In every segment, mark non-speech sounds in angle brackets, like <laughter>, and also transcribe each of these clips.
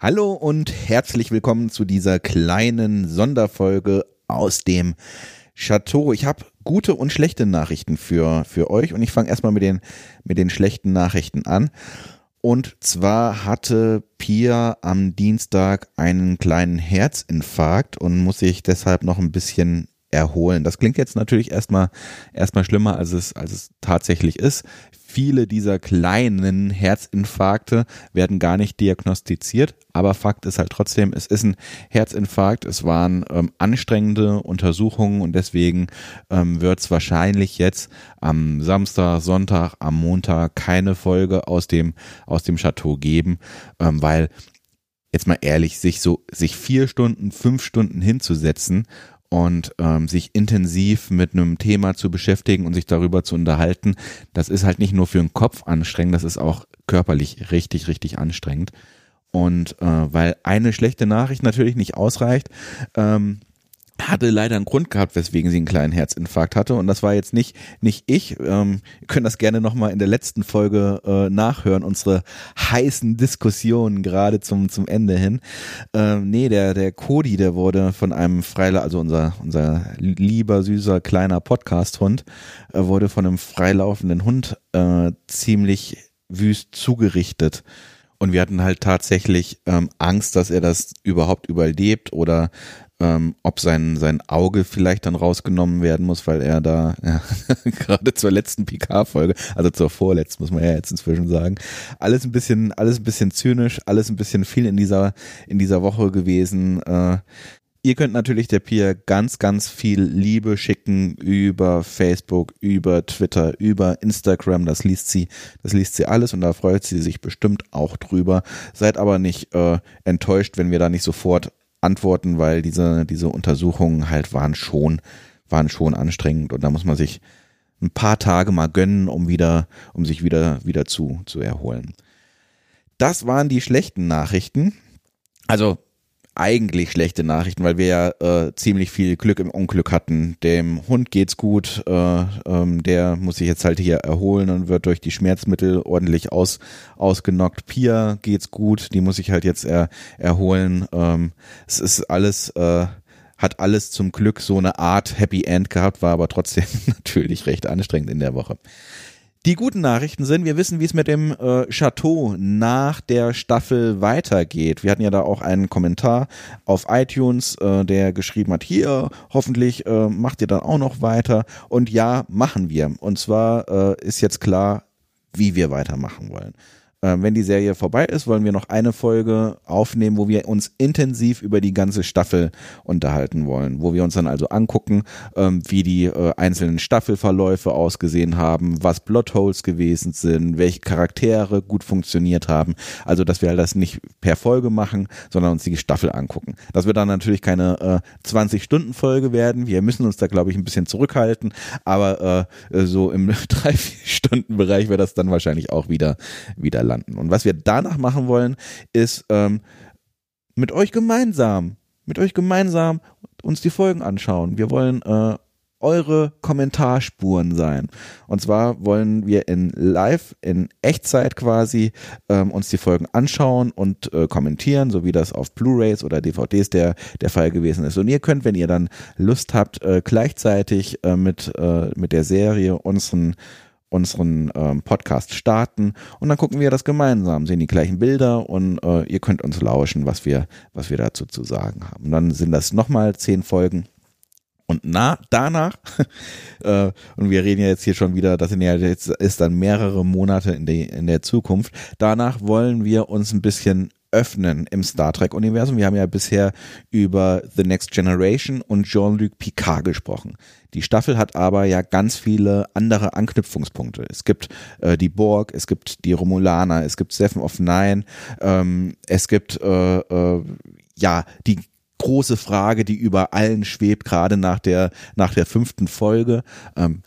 Hallo und herzlich willkommen zu dieser kleinen Sonderfolge aus dem Chateau. Ich habe gute und schlechte Nachrichten für, für euch und ich fange erstmal mit den, mit den schlechten Nachrichten an. Und zwar hatte Pia am Dienstag einen kleinen Herzinfarkt und muss sich deshalb noch ein bisschen erholen. Das klingt jetzt natürlich erstmal erstmal schlimmer, als es als es tatsächlich ist viele dieser kleinen Herzinfarkte werden gar nicht diagnostiziert, aber Fakt ist halt trotzdem, es ist ein Herzinfarkt, es waren ähm, anstrengende Untersuchungen und deswegen ähm, wird es wahrscheinlich jetzt am Samstag, Sonntag, am Montag keine Folge aus dem, aus dem Chateau geben, ähm, weil jetzt mal ehrlich, sich so, sich vier Stunden, fünf Stunden hinzusetzen und ähm, sich intensiv mit einem Thema zu beschäftigen und sich darüber zu unterhalten, das ist halt nicht nur für den Kopf anstrengend, das ist auch körperlich richtig, richtig anstrengend. Und äh, weil eine schlechte Nachricht natürlich nicht ausreicht, ähm, hatte leider einen Grund gehabt, weswegen sie einen kleinen Herzinfarkt hatte. Und das war jetzt nicht, nicht ich. Ähm, ihr könnt das gerne nochmal in der letzten Folge äh, nachhören, unsere heißen Diskussionen gerade zum, zum Ende hin. Ähm, nee, der, der Cody, der wurde von einem Freilauf, also unser, unser lieber, süßer, kleiner Podcast-Hund, äh, wurde von einem freilaufenden Hund äh, ziemlich wüst zugerichtet. Und wir hatten halt tatsächlich ähm, Angst, dass er das überhaupt überlebt oder ähm, ob sein, sein Auge vielleicht dann rausgenommen werden muss, weil er da ja, <laughs> gerade zur letzten PK-Folge, also zur vorletzten, muss man ja jetzt inzwischen sagen, alles ein bisschen, alles ein bisschen zynisch, alles ein bisschen viel in dieser, in dieser Woche gewesen. Äh, Ihr könnt natürlich der Pia ganz, ganz viel Liebe schicken über Facebook, über Twitter, über Instagram. Das liest sie, das liest sie alles und da freut sie sich bestimmt auch drüber. Seid aber nicht äh, enttäuscht, wenn wir da nicht sofort antworten, weil diese, diese Untersuchungen halt waren schon, waren schon anstrengend und da muss man sich ein paar Tage mal gönnen, um wieder, um sich wieder, wieder zu, zu erholen. Das waren die schlechten Nachrichten. Also eigentlich schlechte Nachrichten, weil wir ja äh, ziemlich viel Glück im Unglück hatten. Dem Hund geht's gut, äh, ähm, der muss sich jetzt halt hier erholen und wird durch die Schmerzmittel ordentlich aus, ausgenockt. Pia geht's gut, die muss sich halt jetzt er, erholen. Ähm, es ist alles, äh, hat alles zum Glück so eine Art Happy End gehabt, war aber trotzdem <laughs> natürlich recht anstrengend in der Woche. Die guten Nachrichten sind, wir wissen, wie es mit dem äh, Chateau nach der Staffel weitergeht. Wir hatten ja da auch einen Kommentar auf iTunes, äh, der geschrieben hat, hier, hoffentlich äh, macht ihr dann auch noch weiter. Und ja, machen wir. Und zwar äh, ist jetzt klar, wie wir weitermachen wollen. Ähm, wenn die Serie vorbei ist, wollen wir noch eine Folge aufnehmen, wo wir uns intensiv über die ganze Staffel unterhalten wollen, wo wir uns dann also angucken, ähm, wie die äh, einzelnen Staffelverläufe ausgesehen haben, was Plotholes gewesen sind, welche Charaktere gut funktioniert haben. Also, dass wir halt das nicht per Folge machen, sondern uns die Staffel angucken. Das wird dann natürlich keine äh, 20-Stunden-Folge werden. Wir müssen uns da, glaube ich, ein bisschen zurückhalten, aber äh, so im <laughs> 3-4-Stunden-Bereich wäre das dann wahrscheinlich auch wieder, wieder landen. Und was wir danach machen wollen, ist ähm, mit euch gemeinsam, mit euch gemeinsam uns die Folgen anschauen. Wir wollen äh, eure Kommentarspuren sein. Und zwar wollen wir in Live, in Echtzeit quasi, ähm, uns die Folgen anschauen und äh, kommentieren, so wie das auf Blu-rays oder DVDs der, der Fall gewesen ist. Und ihr könnt, wenn ihr dann Lust habt, äh, gleichzeitig äh, mit, äh, mit der Serie unseren unseren ähm, Podcast starten und dann gucken wir das gemeinsam, sehen die gleichen Bilder und äh, ihr könnt uns lauschen, was wir, was wir dazu zu sagen haben. Und dann sind das nochmal zehn Folgen. Und na, danach, <laughs> äh, und wir reden ja jetzt hier schon wieder, das sind ja jetzt ist dann mehrere Monate in, der in der Zukunft. Danach wollen wir uns ein bisschen öffnen im Star Trek-Universum. Wir haben ja bisher über The Next Generation und Jean-Luc Picard gesprochen. Die Staffel hat aber ja ganz viele andere Anknüpfungspunkte. Es gibt äh, die Borg, es gibt die Romulaner, es gibt Seven of Nine, ähm, es gibt äh, äh, ja die große Frage, die über allen schwebt, gerade nach der nach der fünften Folge. Ähm,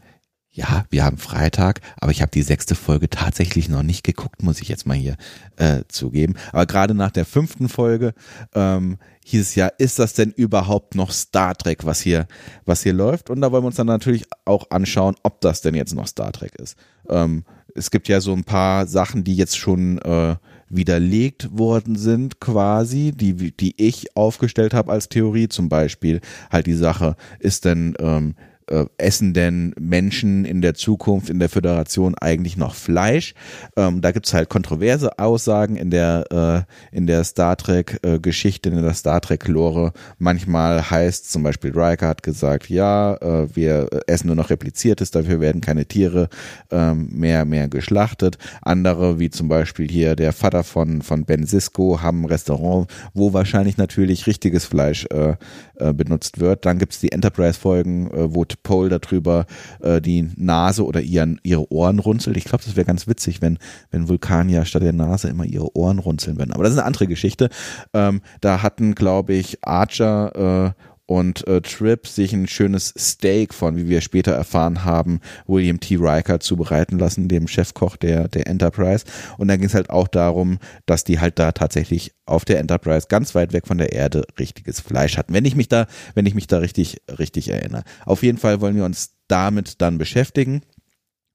ja, wir haben Freitag, aber ich habe die sechste Folge tatsächlich noch nicht geguckt, muss ich jetzt mal hier äh, zugeben. Aber gerade nach der fünften Folge ähm, hieß es ja, ist das denn überhaupt noch Star Trek, was hier, was hier läuft? Und da wollen wir uns dann natürlich auch anschauen, ob das denn jetzt noch Star Trek ist. Ähm, es gibt ja so ein paar Sachen, die jetzt schon äh, widerlegt worden sind quasi, die, die ich aufgestellt habe als Theorie, zum Beispiel halt die Sache, ist denn ähm, äh, essen denn Menschen in der Zukunft in der Föderation eigentlich noch Fleisch? Ähm, da gibt's halt kontroverse Aussagen in der, äh, in der Star Trek-Geschichte, äh, in der Star Trek-Lore. Manchmal heißt zum Beispiel Riker hat gesagt, ja, äh, wir essen nur noch Repliziertes, dafür werden keine Tiere ähm, mehr, mehr geschlachtet. Andere, wie zum Beispiel hier der Vater von, von Ben Sisko, haben ein Restaurant, wo wahrscheinlich natürlich richtiges Fleisch äh, äh, benutzt wird. Dann gibt's die Enterprise-Folgen, äh, wo Pole darüber äh, die Nase oder ihren, ihre Ohren runzelt. Ich glaube, das wäre ganz witzig, wenn, wenn Vulkanier statt der Nase immer ihre Ohren runzeln würden. Aber das ist eine andere Geschichte. Ähm, da hatten, glaube ich, Archer äh, und äh, Trip sich ein schönes Steak von, wie wir später erfahren haben, William T. Riker zubereiten lassen, dem Chefkoch der, der Enterprise. Und da ging es halt auch darum, dass die halt da tatsächlich auf der Enterprise ganz weit weg von der Erde richtiges Fleisch hatten. Wenn ich mich da, wenn ich mich da richtig, richtig erinnere. Auf jeden Fall wollen wir uns damit dann beschäftigen.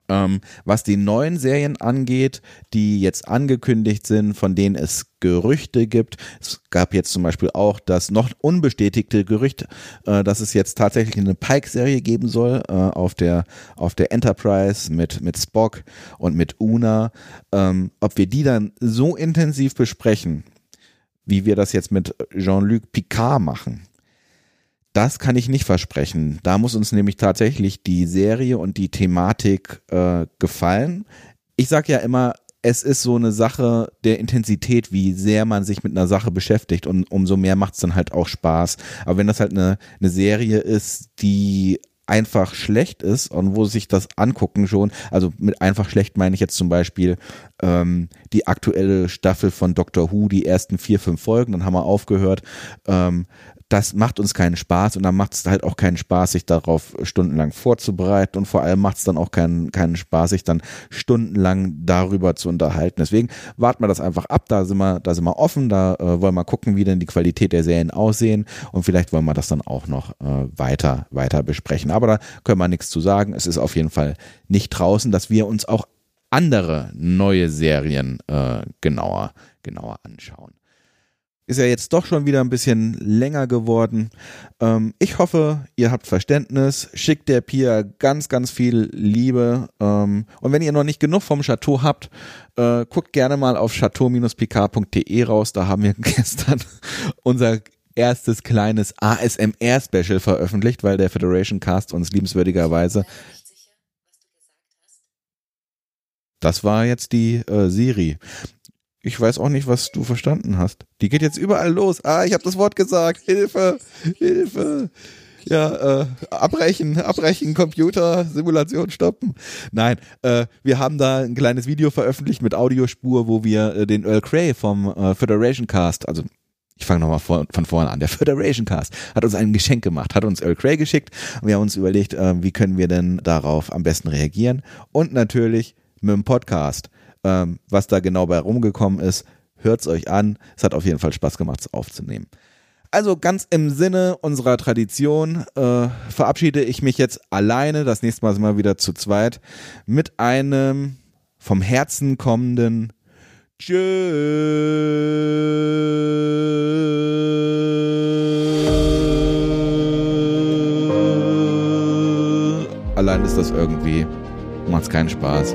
Ähm, was die neuen Serien angeht, die jetzt angekündigt sind, von denen es Gerüchte gibt. Es gab jetzt zum Beispiel auch das noch unbestätigte Gerücht, äh, dass es jetzt tatsächlich eine Pike-Serie geben soll äh, auf der auf der Enterprise mit mit Spock und mit Una. Ähm, ob wir die dann so intensiv besprechen, wie wir das jetzt mit Jean-Luc Picard machen, das kann ich nicht versprechen. Da muss uns nämlich tatsächlich die Serie und die Thematik äh, gefallen. Ich sage ja immer, es ist so eine Sache der Intensität, wie sehr man sich mit einer Sache beschäftigt und umso mehr macht es dann halt auch Spaß. Aber wenn das halt eine, eine Serie ist, die einfach schlecht ist und wo sich das angucken schon, also mit einfach schlecht meine ich jetzt zum Beispiel ähm, die aktuelle Staffel von Doctor Who, die ersten vier, fünf Folgen, dann haben wir aufgehört. Ähm, das macht uns keinen Spaß und dann macht es halt auch keinen Spaß, sich darauf stundenlang vorzubereiten und vor allem macht es dann auch keinen, keinen Spaß, sich dann stundenlang darüber zu unterhalten. Deswegen warten wir das einfach ab, da sind wir, da sind wir offen, da äh, wollen wir gucken, wie denn die Qualität der Serien aussehen und vielleicht wollen wir das dann auch noch äh, weiter, weiter besprechen. Aber da können wir nichts zu sagen. Es ist auf jeden Fall nicht draußen, dass wir uns auch andere neue Serien äh, genauer, genauer anschauen. Ist ja jetzt doch schon wieder ein bisschen länger geworden. Ähm, ich hoffe, ihr habt Verständnis. Schickt der Pia ganz, ganz viel Liebe. Ähm, und wenn ihr noch nicht genug vom Chateau habt, äh, guckt gerne mal auf chateau-pk.de raus. Da haben wir <laughs> gestern unser erstes kleines ASMR-Special veröffentlicht, weil der Federation Cast uns liebenswürdigerweise das war jetzt die äh, Siri. Ich weiß auch nicht, was du verstanden hast. Die geht jetzt überall los. Ah, ich habe das Wort gesagt. Hilfe, Hilfe. Ja, äh, abbrechen, abbrechen, Computer, Simulation stoppen. Nein, äh, wir haben da ein kleines Video veröffentlicht mit Audiospur, wo wir äh, den Earl Cray vom äh, Federation Cast, also ich fange nochmal von, von vorne an. Der Federation Cast hat uns ein Geschenk gemacht, hat uns Earl Cray geschickt und wir haben uns überlegt, äh, wie können wir denn darauf am besten reagieren. Und natürlich mit dem Podcast ähm, was da genau bei rumgekommen ist. Hört's euch an. Es hat auf jeden Fall Spaß gemacht, es aufzunehmen. Also ganz im Sinne unserer Tradition äh, verabschiede ich mich jetzt alleine. Das nächste Mal sind wir wieder zu zweit mit einem vom Herzen kommenden Tschö. Allein ist das irgendwie, macht's keinen Spaß.